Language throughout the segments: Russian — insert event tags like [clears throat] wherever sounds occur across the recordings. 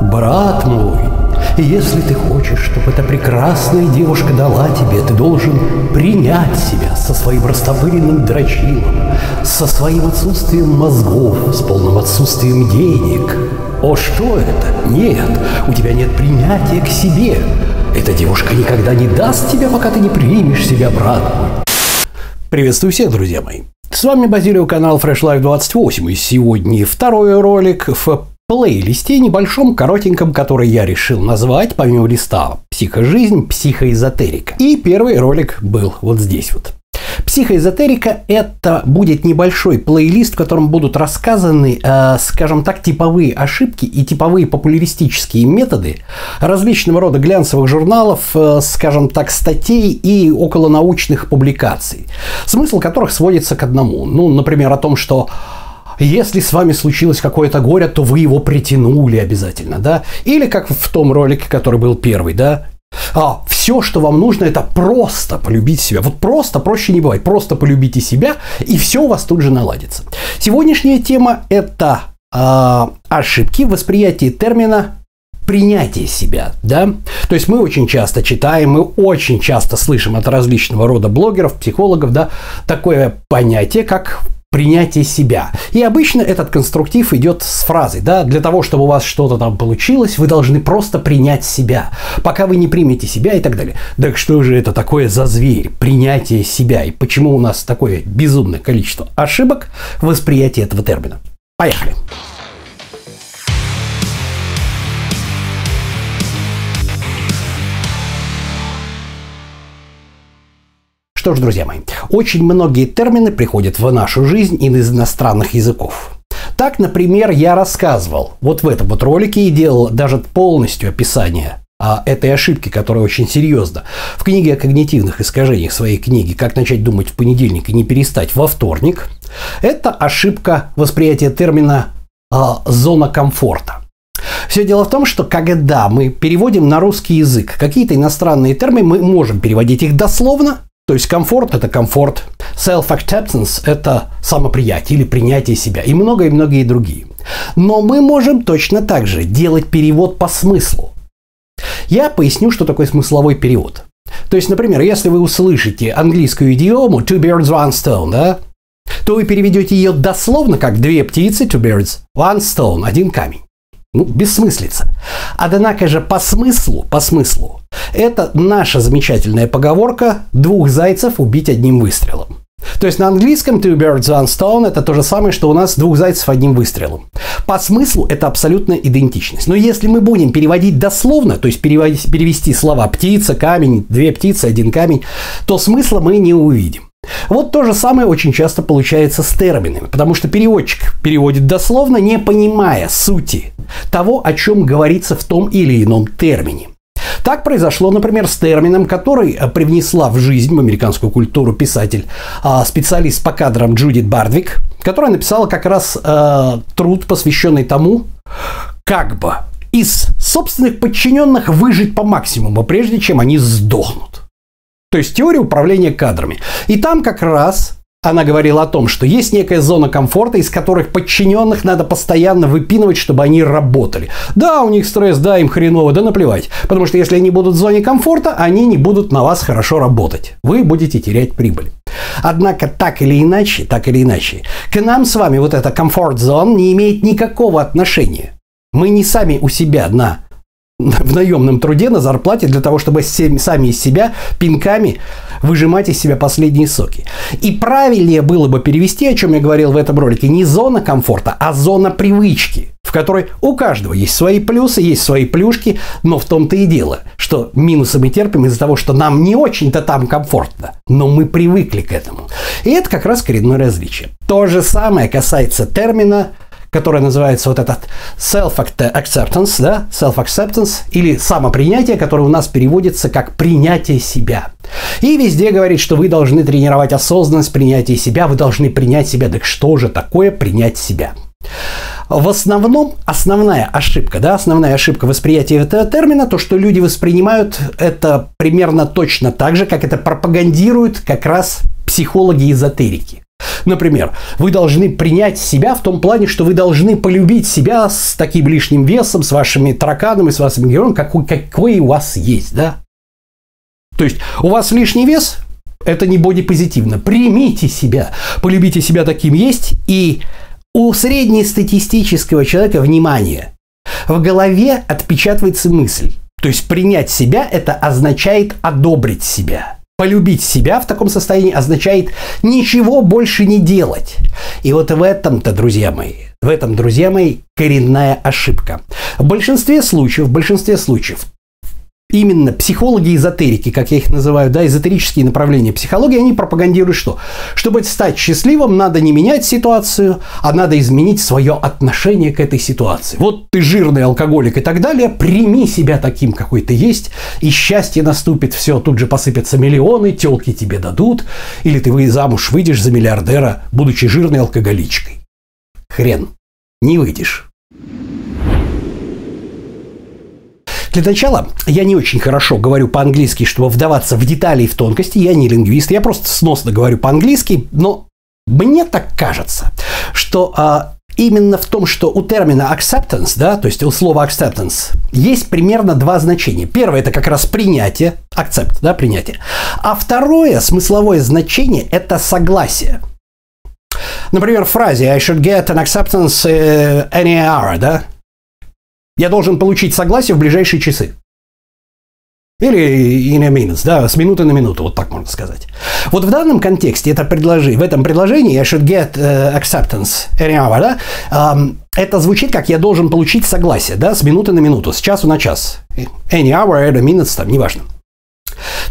Брат мой, если ты хочешь, чтобы эта прекрасная девушка дала тебе, ты должен принять себя со своим растопыренным дрочилом, со своим отсутствием мозгов, с полным отсутствием денег. О, что это? Нет, у тебя нет принятия к себе. Эта девушка никогда не даст тебе, пока ты не примешь себя, брат мой. Приветствую всех, друзья мои. С вами Базилио, канал Fresh Life 28, и сегодня второй ролик в плейлисте небольшом, коротеньком, который я решил назвать, помимо листа, «Психожизнь, психоэзотерика». И первый ролик был вот здесь вот. Психоэзотерика – это будет небольшой плейлист, в котором будут рассказаны, э, скажем так, типовые ошибки и типовые популяристические методы различного рода глянцевых журналов, э, скажем так, статей и околонаучных публикаций, смысл которых сводится к одному. Ну, например, о том, что если с вами случилось какое-то горе, то вы его притянули обязательно, да? Или как в том ролике, который был первый, да? А, все, что вам нужно, это просто полюбить себя. Вот просто, проще не бывает. Просто полюбите себя, и все у вас тут же наладится. Сегодняшняя тема – это э, ошибки в восприятии термина принятие себя, да? То есть мы очень часто читаем, мы очень часто слышим от различного рода блогеров, психологов, да, такое понятие, как принятие себя. И обычно этот конструктив идет с фразой, да, для того, чтобы у вас что-то там получилось, вы должны просто принять себя, пока вы не примете себя и так далее. Так что же это такое за зверь, принятие себя, и почему у нас такое безумное количество ошибок в восприятии этого термина? Поехали! Что ж, друзья мои, очень многие термины приходят в нашу жизнь из иностранных языков. Так, например, я рассказывал вот в этом вот ролике и делал даже полностью описание а, этой ошибки, которая очень серьезна. В книге о когнитивных искажениях своей книги «Как начать думать в понедельник и не перестать во вторник» это ошибка восприятия термина а, «зона комфорта». Все дело в том, что когда мы переводим на русский язык какие-то иностранные термины, мы можем переводить их дословно, то есть комфорт – это комфорт, self-acceptance – это самоприятие или принятие себя и многое многие другие. Но мы можем точно так же делать перевод по смыслу. Я поясню, что такое смысловой перевод. То есть, например, если вы услышите английскую идиому two birds, one stone, да, то вы переведете ее дословно как две птицы, two birds, one stone, один камень. Ну, бессмыслица. Однако же по смыслу, по смыслу, это наша замечательная поговорка «двух зайцев убить одним выстрелом». То есть на английском two birds one stone это то же самое, что у нас двух зайцев одним выстрелом. По смыслу это абсолютная идентичность. Но если мы будем переводить дословно, то есть переводить, перевести слова птица, камень, две птицы, один камень, то смысла мы не увидим. Вот то же самое очень часто получается с терминами, потому что переводчик переводит дословно, не понимая сути того, о чем говорится в том или ином термине. Так произошло, например, с термином, который э, привнесла в жизнь, в американскую культуру писатель, а, специалист по кадрам Джудит Бардвик, которая написала как раз э, труд, посвященный тому, как бы из собственных подчиненных выжить по максимуму, прежде чем они сдохнут. То есть теория управления кадрами. И там как раз она говорила о том, что есть некая зона комфорта, из которых подчиненных надо постоянно выпинывать, чтобы они работали. Да, у них стресс, да, им хреново, да наплевать. Потому что если они будут в зоне комфорта, они не будут на вас хорошо работать. Вы будете терять прибыль. Однако так или иначе, так или иначе, к нам с вами вот эта комфорт-зон не имеет никакого отношения. Мы не сами у себя на в наемном труде на зарплате для того, чтобы сами из себя пинками выжимать из себя последние соки. И правильнее было бы перевести, о чем я говорил в этом ролике, не зона комфорта, а зона привычки, в которой у каждого есть свои плюсы, есть свои плюшки, но в том-то и дело, что минусы мы терпим из-за того, что нам не очень-то там комфортно, но мы привыкли к этому. И это как раз коренное различие. То же самое касается термина которая называется вот этот self-acceptance, да, self-acceptance, или самопринятие, которое у нас переводится как принятие себя. И везде говорит, что вы должны тренировать осознанность, принятие себя, вы должны принять себя. Так что же такое принять себя? В основном основная ошибка, да, основная ошибка восприятия этого термина, то, что люди воспринимают это примерно точно так же, как это пропагандируют как раз психологи-эзотерики. Например, вы должны принять себя в том плане, что вы должны полюбить себя с таким лишним весом, с вашими тараканами, с вашим героем, какой, какой у вас есть, да? То есть у вас лишний вес, это не бодипозитивно. Примите себя, полюбите себя таким есть, и у среднестатистического человека внимание. В голове отпечатывается мысль. То есть принять себя – это означает одобрить себя. Полюбить себя в таком состоянии означает ничего больше не делать. И вот в этом-то, друзья мои, в этом, друзья мои, коренная ошибка. В большинстве случаев, в большинстве случаев именно психологи-эзотерики, как я их называю, да, эзотерические направления психологии, они пропагандируют что? Чтобы стать счастливым, надо не менять ситуацию, а надо изменить свое отношение к этой ситуации. Вот ты жирный алкоголик и так далее, прими себя таким, какой ты есть, и счастье наступит, все, тут же посыпятся миллионы, телки тебе дадут, или ты замуж выйдешь за миллиардера, будучи жирной алкоголичкой. Хрен, не выйдешь. Для начала, я не очень хорошо говорю по-английски, чтобы вдаваться в детали и в тонкости. Я не лингвист, я просто сносно говорю по-английски, но мне так кажется, что а, именно в том, что у термина acceptance, да, то есть у слова acceptance, есть примерно два значения. Первое – это как раз принятие, accept, да, принятие. А второе смысловое значение – это согласие. Например, в фразе I should get an acceptance uh, any hour, да, я должен получить согласие в ближайшие часы. Или in a minute, да, с минуты на минуту, вот так можно сказать. Вот в данном контексте это предложение, в этом предложении I should get uh, acceptance hour, да, um, это звучит как я должен получить согласие, да, с минуты на минуту, с часу на час. Any hour, any minutes, там, неважно.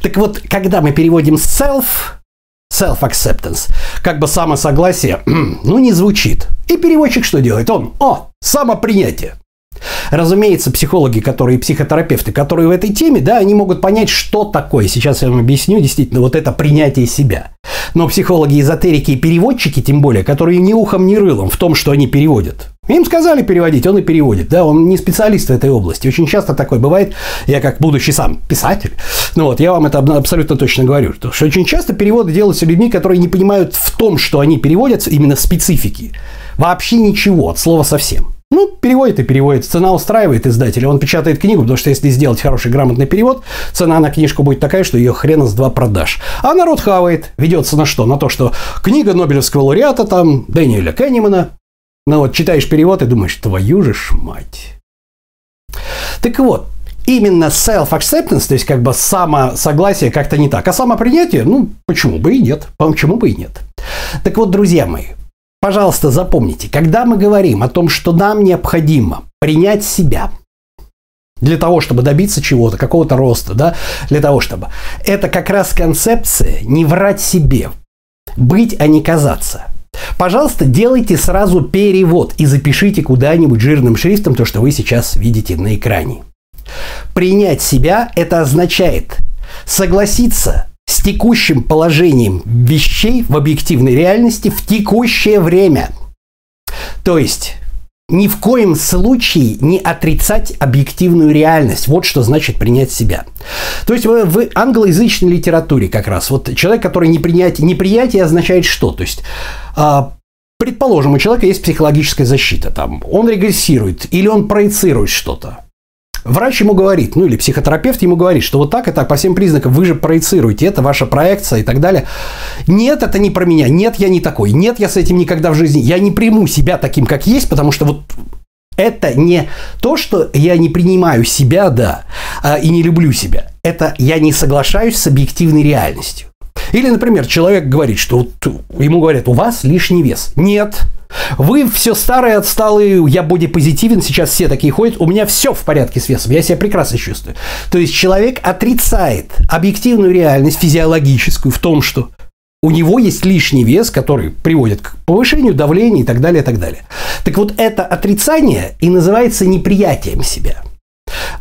Так вот, когда мы переводим self, self-acceptance, как бы самосогласие, [clears throat] ну, не звучит. И переводчик что делает? Он, о, самопринятие. Разумеется, психологи, которые психотерапевты, которые в этой теме, да, они могут понять, что такое. Сейчас я вам объясню действительно вот это принятие себя. Но психологи, эзотерики и переводчики, тем более, которые ни ухом, ни рылом в том, что они переводят. Им сказали переводить, он и переводит. Да, он не специалист в этой области. Очень часто такое бывает. Я как будущий сам писатель, ну вот, я вам это абсолютно точно говорю, что очень часто переводы делаются людьми, которые не понимают в том, что они переводят, именно специфики. Вообще ничего, от слова совсем. Ну, переводит и переводит. Цена устраивает издателя. Он печатает книгу, потому что если сделать хороший грамотный перевод, цена на книжку будет такая, что ее хрена с два продаж. А народ хавает. Ведется на что? На то, что книга Нобелевского лауреата, там, Дэниеля Кеннимана. Ну вот, читаешь перевод и думаешь, твою же ж мать. Так вот, именно self-acceptance, то есть как бы самосогласие как-то не так, а самопринятие, ну, почему бы и нет, почему бы и нет. Так вот, друзья мои, Пожалуйста, запомните, когда мы говорим о том, что нам необходимо принять себя, для того, чтобы добиться чего-то, какого-то роста, да, для того, чтобы... Это как раз концепция не врать себе, быть, а не казаться. Пожалуйста, делайте сразу перевод и запишите куда-нибудь жирным шрифтом то, что вы сейчас видите на экране. Принять себя – это означает согласиться с текущим положением вещей в объективной реальности в текущее время. То есть ни в коем случае не отрицать объективную реальность. Вот что значит принять себя. То есть в, англоязычной литературе как раз вот человек, который не принять, неприятие означает что? То есть а, Предположим, у человека есть психологическая защита, там, он регрессирует или он проецирует что-то. Врач ему говорит, ну или психотерапевт ему говорит, что вот так и так, по всем признакам вы же проецируете, это ваша проекция и так далее. Нет, это не про меня, нет, я не такой, нет, я с этим никогда в жизни, я не приму себя таким, как есть, потому что вот это не то, что я не принимаю себя, да, а, и не люблю себя. Это я не соглашаюсь с объективной реальностью. Или, например, человек говорит, что вот ему говорят, у вас лишний вес. Нет, вы все старые, отсталые, я бодипозитивен, сейчас все такие ходят, у меня все в порядке с весом, я себя прекрасно чувствую. То есть человек отрицает объективную реальность физиологическую в том, что у него есть лишний вес, который приводит к повышению давления и так далее, и так далее. Так вот, это отрицание и называется неприятием себя.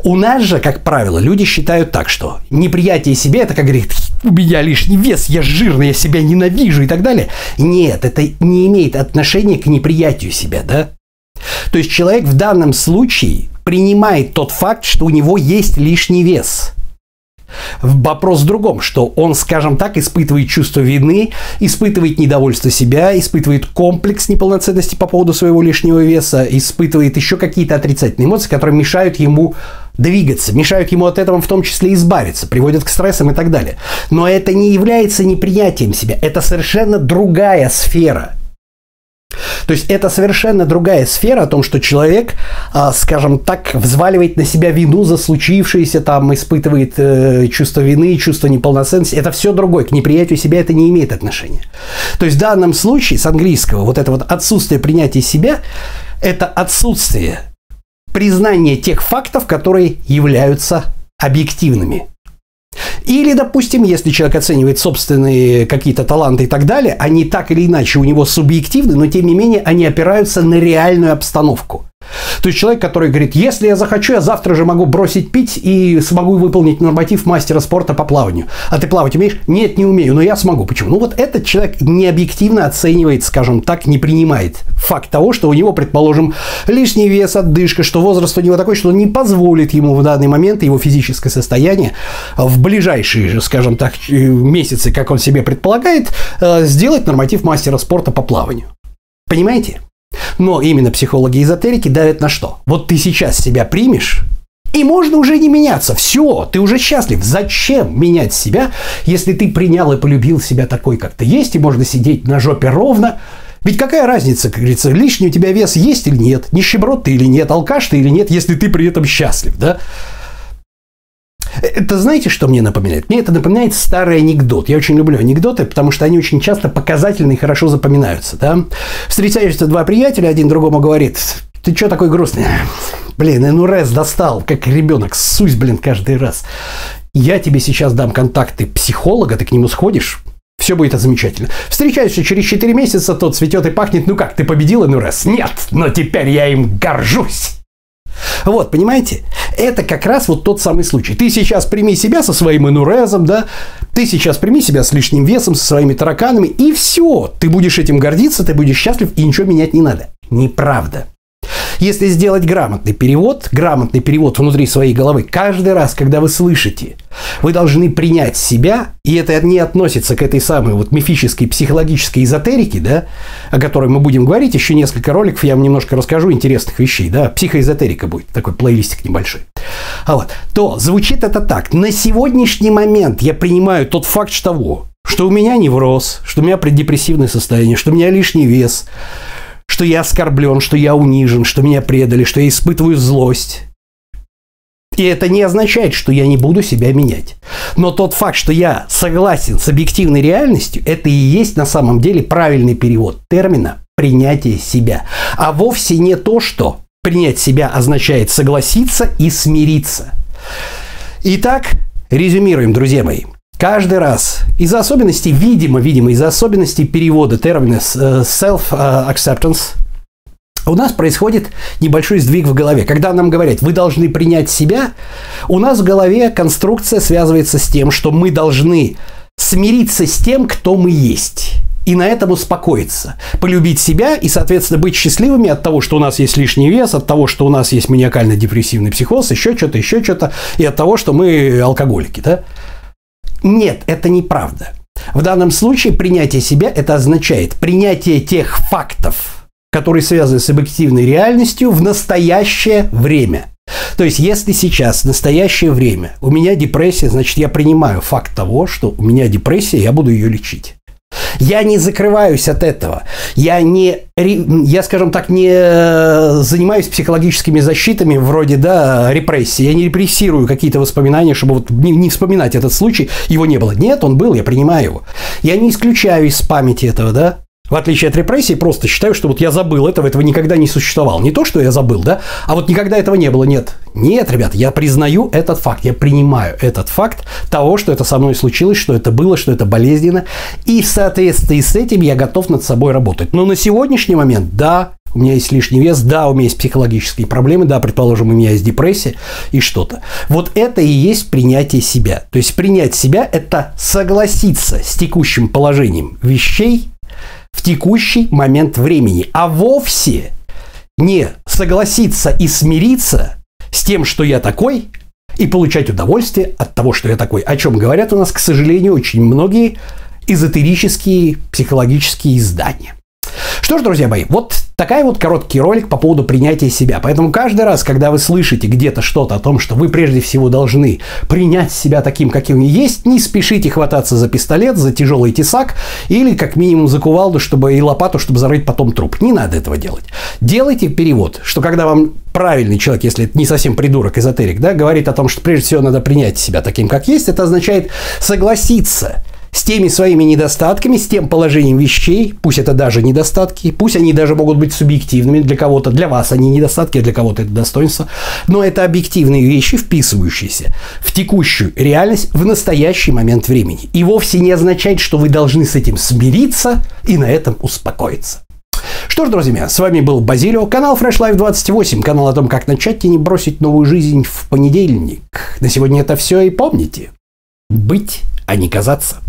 У нас же, как правило, люди считают так, что неприятие себя – это, как говорит, у меня лишний вес, я жирный, я себя ненавижу и так далее. Нет, это не имеет отношения к неприятию себя, да? То есть человек в данном случае принимает тот факт, что у него есть лишний вес. Вопрос в другом, что он, скажем так, испытывает чувство вины, испытывает недовольство себя, испытывает комплекс неполноценности по поводу своего лишнего веса, испытывает еще какие-то отрицательные эмоции, которые мешают ему двигаться, мешают ему от этого в том числе избавиться, приводят к стрессам и так далее. Но это не является неприятием себя, это совершенно другая сфера – то есть это совершенно другая сфера о том, что человек, а, скажем так, взваливает на себя вину за случившееся, там испытывает э, чувство вины, чувство неполноценности. Это все другое. К неприятию себя это не имеет отношения. То есть в данном случае с английского вот это вот отсутствие принятия себя – это отсутствие признания тех фактов, которые являются объективными. Или, допустим, если человек оценивает собственные какие-то таланты и так далее, они так или иначе у него субъективны, но тем не менее они опираются на реальную обстановку. То есть человек, который говорит, если я захочу, я завтра же могу бросить пить и смогу выполнить норматив мастера спорта по плаванию. А ты плавать умеешь? Нет, не умею, но я смогу. Почему? Ну вот этот человек не объективно оценивает, скажем так, не принимает факт того, что у него, предположим, лишний вес, отдышка, что возраст у него такой, что он не позволит ему в данный момент его физическое состояние в ближайшие же, скажем так, месяцы, как он себе предполагает, э, сделать норматив мастера спорта по плаванию. Понимаете? Но именно психологи эзотерики давят на что? Вот ты сейчас себя примешь, и можно уже не меняться. Все, ты уже счастлив. Зачем менять себя, если ты принял и полюбил себя такой, как ты есть, и можно сидеть на жопе ровно, ведь какая разница, как говорится, лишний у тебя вес есть или нет, нищеброд ты или нет, алкаш ты или нет, если ты при этом счастлив, да? Это знаете, что мне напоминает? Мне это напоминает старый анекдот. Я очень люблю анекдоты, потому что они очень часто показательны и хорошо запоминаются. Да? Встречаются два приятеля, один другому говорит, ты что такой грустный? Блин, НРС достал, как ребенок, сусь, блин, каждый раз. Я тебе сейчас дам контакты психолога, ты к нему сходишь, все будет замечательно. Встречаешься через 4 месяца, тот цветет и пахнет. Ну как, ты победил НРС? Нет, но теперь я им горжусь. Вот, понимаете? Это как раз вот тот самый случай. Ты сейчас прими себя со своим инурезом, да, ты сейчас прими себя с лишним весом, со своими тараканами, и все. Ты будешь этим гордиться, ты будешь счастлив, и ничего менять не надо. Неправда. Если сделать грамотный перевод, грамотный перевод внутри своей головы, каждый раз, когда вы слышите, вы должны принять себя, и это не относится к этой самой вот мифической психологической эзотерике, да, о которой мы будем говорить, еще несколько роликов я вам немножко расскажу интересных вещей, да, психоэзотерика будет, такой плейлистик небольшой. А вот, то звучит это так. На сегодняшний момент я принимаю тот факт того, что у меня невроз, что у меня преддепрессивное состояние, что у меня лишний вес, что я оскорблен, что я унижен, что меня предали, что я испытываю злость. И это не означает, что я не буду себя менять. Но тот факт, что я согласен с объективной реальностью, это и есть на самом деле правильный перевод термина принятие себя. А вовсе не то, что принять себя означает согласиться и смириться. Итак, резюмируем, друзья мои. Каждый раз из-за особенностей, видимо, видимо, из-за особенностей перевода термина э, self-acceptance у нас происходит небольшой сдвиг в голове. Когда нам говорят, вы должны принять себя, у нас в голове конструкция связывается с тем, что мы должны смириться с тем, кто мы есть. И на этом успокоиться. Полюбить себя и, соответственно, быть счастливыми от того, что у нас есть лишний вес, от того, что у нас есть маниакально-депрессивный психоз, еще что-то, еще что-то, и от того, что мы алкоголики. Да? Нет, это неправда. В данном случае принятие себя это означает принятие тех фактов, которые связаны с объективной реальностью в настоящее время. То есть, если сейчас, в настоящее время, у меня депрессия, значит, я принимаю факт того, что у меня депрессия, я буду ее лечить. Я не закрываюсь от этого. Я не, я, скажем так, не э, занимаюсь психологическими защитами вроде, да, репрессии. Я не репрессирую какие-то воспоминания, чтобы вот не, не вспоминать этот случай. Его не было. Нет, он был, я принимаю его. Я не исключаю из памяти этого, да. В отличие от репрессий, просто считаю, что вот я забыл этого, этого никогда не существовало. Не то, что я забыл, да, а вот никогда этого не было. Нет, нет, ребят, я признаю этот факт, я принимаю этот факт того, что это со мной случилось, что это было, что это болезненно, и в соответствии с этим я готов над собой работать. Но на сегодняшний момент, да, у меня есть лишний вес, да, у меня есть психологические проблемы, да, предположим, у меня есть депрессия и что-то. Вот это и есть принятие себя. То есть принять себя – это согласиться с текущим положением вещей, в текущий момент времени, а вовсе не согласиться и смириться с тем, что я такой, и получать удовольствие от того, что я такой. О чем говорят у нас, к сожалению, очень многие эзотерические психологические издания. Что ж, друзья мои, вот такая вот короткий ролик по поводу принятия себя. Поэтому каждый раз, когда вы слышите где-то что-то о том, что вы прежде всего должны принять себя таким, каким вы есть, не спешите хвататься за пистолет, за тяжелый тесак или как минимум за кувалду, чтобы и лопату, чтобы зарыть потом труп. Не надо этого делать. Делайте перевод, что когда вам правильный человек, если это не совсем придурок, эзотерик, да, говорит о том, что прежде всего надо принять себя таким, как есть, это означает согласиться – с теми своими недостатками, с тем положением вещей, пусть это даже недостатки, пусть они даже могут быть субъективными для кого-то, для вас они недостатки, а для кого-то это достоинство, но это объективные вещи, вписывающиеся в текущую реальность в настоящий момент времени. И вовсе не означает, что вы должны с этим смириться и на этом успокоиться. Что ж, друзья, с вами был Базилио, канал Fresh Life 28, канал о том, как начать и не бросить новую жизнь в понедельник. На сегодня это все и помните. Быть, а не казаться.